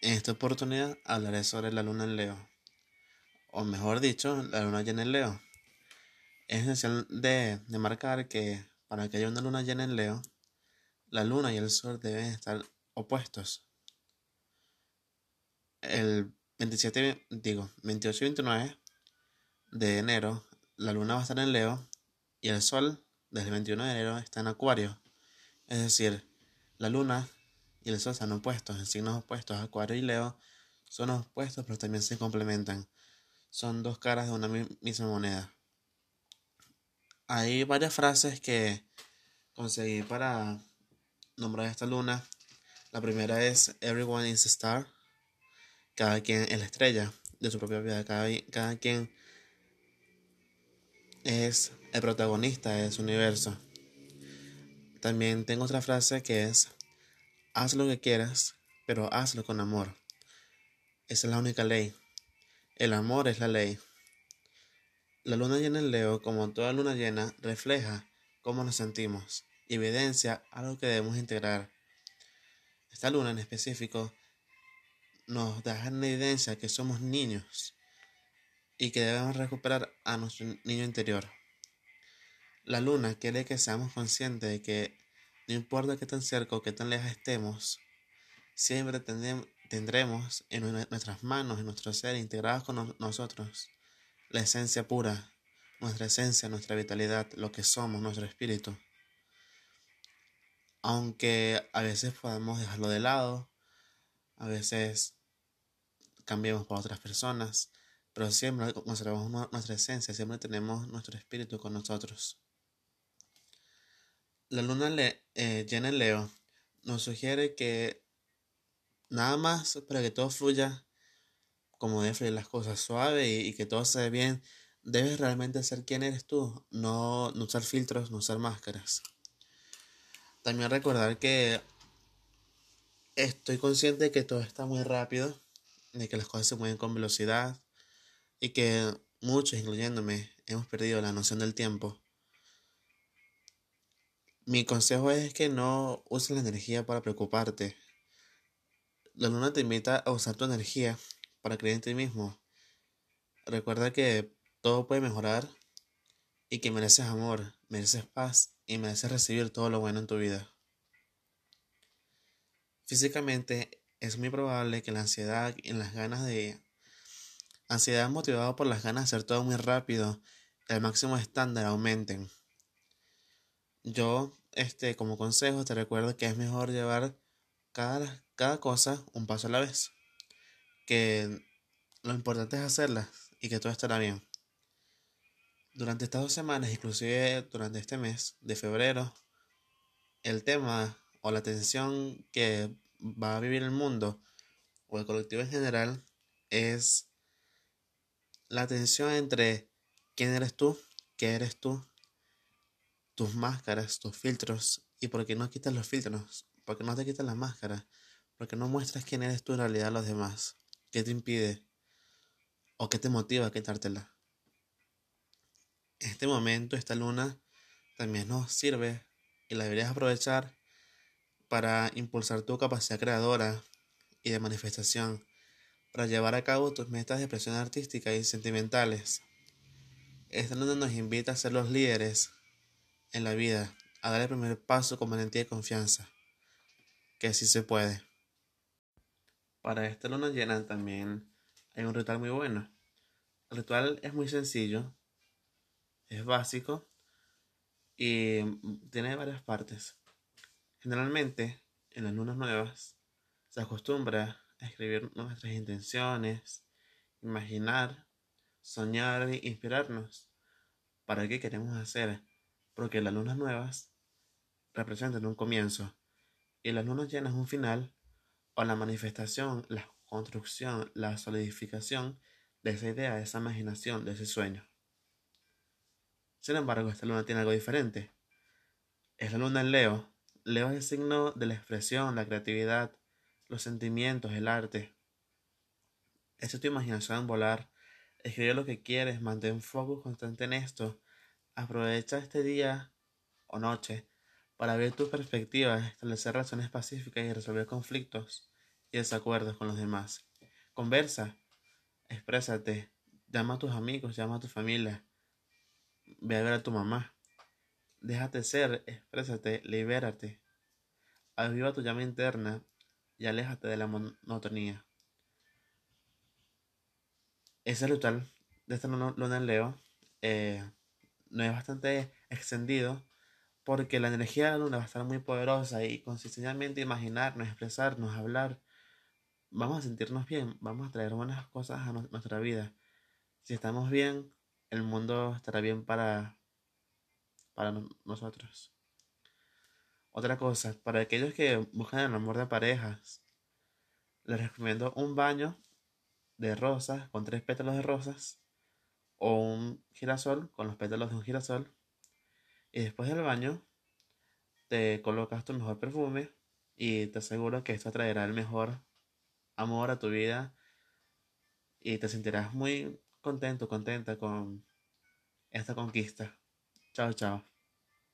En esta oportunidad hablaré sobre la luna en Leo, o mejor dicho, la luna llena en Leo. Es esencial de, marcar que para que haya una luna llena en Leo, la luna y el sol deben estar opuestos. El 27, digo, 28 y 29 de enero, la luna va a estar en Leo y el sol desde el 21 de enero está en Acuario. Es decir, la luna y el sol están opuestos, en signos opuestos. Acuario y Leo son opuestos, pero también se complementan. Son dos caras de una misma moneda. Hay varias frases que conseguí para nombrar esta luna. La primera es Everyone is a star. Cada quien es la estrella de su propia vida. Cada, cada quien es el protagonista de su universo. También tengo otra frase que es Haz lo que quieras, pero hazlo con amor. Esa es la única ley. El amor es la ley. La luna llena en Leo, como toda luna llena, refleja cómo nos sentimos y evidencia algo que debemos integrar. Esta luna en específico nos da en evidencia que somos niños y que debemos recuperar a nuestro niño interior. La luna quiere que seamos conscientes de que no importa qué tan cerca o qué tan lejos estemos, siempre tendremos en nuestras manos, en nuestro ser, integrados con nosotros, la esencia pura, nuestra esencia, nuestra vitalidad, lo que somos, nuestro espíritu. Aunque a veces podemos dejarlo de lado, a veces cambiemos para otras personas, pero siempre conservamos nuestra esencia, siempre tenemos nuestro espíritu con nosotros. La luna eh, llena en Leo nos sugiere que nada más para que todo fluya como debe fluir las cosas suave y, que todo se ve bien, debes realmente ser quien eres tú, no, no usar filtros, no usar máscaras. También recordar que estoy consciente de que todo está muy rápido, de que las cosas se mueven con velocidad y que muchos, incluyéndome, hemos perdido la noción del tiempo. Mi consejo es que no uses la energía para preocuparte. La luna te invita a usar tu energía para creer en ti mismo. Recuerda que todo puede mejorar y que mereces amor, mereces paz y mereces recibir todo lo bueno en tu vida. Físicamente es muy probable que la ansiedad y las ganas de ansiedad motivada por las ganas de hacer todo muy rápido, el máximo estándar aumenten. Yo este, como consejo, te recuerdo que es mejor llevar cada, cada cosa un paso a la vez. Que lo importante es hacerlas y que todo estará bien. Durante estas dos semanas, inclusive durante este mes de febrero, el tema o la tensión que va a vivir el mundo o el colectivo en general es la tensión entre quién eres tú, qué eres tú tus máscaras, tus filtros. ¿Y por qué no quitas los filtros? ¿Por qué no te quitas la máscara? ¿Por qué no muestras quién eres tú en realidad a los demás? ¿Qué te impide? ¿O qué te motiva a quitártela? Este momento, esta luna, también nos sirve y la deberías aprovechar para impulsar tu capacidad creadora y de manifestación, para llevar a cabo tus metas de expresión artística y sentimentales. Esta luna nos invita a ser los líderes en la vida, a dar el primer paso con valentía y confianza, que sí se puede. Para esta luna llena también hay un ritual muy bueno. El ritual es muy sencillo, es básico y tiene varias partes. Generalmente, en las lunas nuevas, se acostumbra a escribir nuestras intenciones, imaginar, soñar e inspirarnos para qué queremos hacer porque las lunas nuevas representan un comienzo y las lunas llenas un final o la manifestación, la construcción, la solidificación de esa idea, de esa imaginación, de ese sueño. Sin embargo, esta luna tiene algo diferente. Es la luna en Leo. Leo es el signo de la expresión, la creatividad, los sentimientos, el arte. Es tu imaginación volar. Escribe lo que quieres, mantén foco constante en esto Aprovecha este día o noche para ver tu perspectiva, establecer relaciones pacíficas y resolver conflictos y desacuerdos con los demás. Conversa, exprésate, llama a tus amigos, llama a tu familia, ve a ver a tu mamá. Déjate ser, exprésate, libérate. Aviva tu llama interna y aléjate de la monotonía. Ese ritual de esta luna en Leo eh, no es bastante extendido porque la energía de la luna va a estar muy poderosa y consistentemente imaginarnos, expresarnos, hablar, vamos a sentirnos bien, vamos a traer buenas cosas a nuestra vida. Si estamos bien, el mundo estará bien para, para nosotros. Otra cosa, para aquellos que buscan el amor de parejas, les recomiendo un baño de rosas con tres pétalos de rosas o un girasol con los pétalos de un girasol. Y después del baño te colocas tu mejor perfume y te aseguro que esto traerá el mejor amor a tu vida y te sentirás muy contento, contenta con esta conquista. Chao, chao.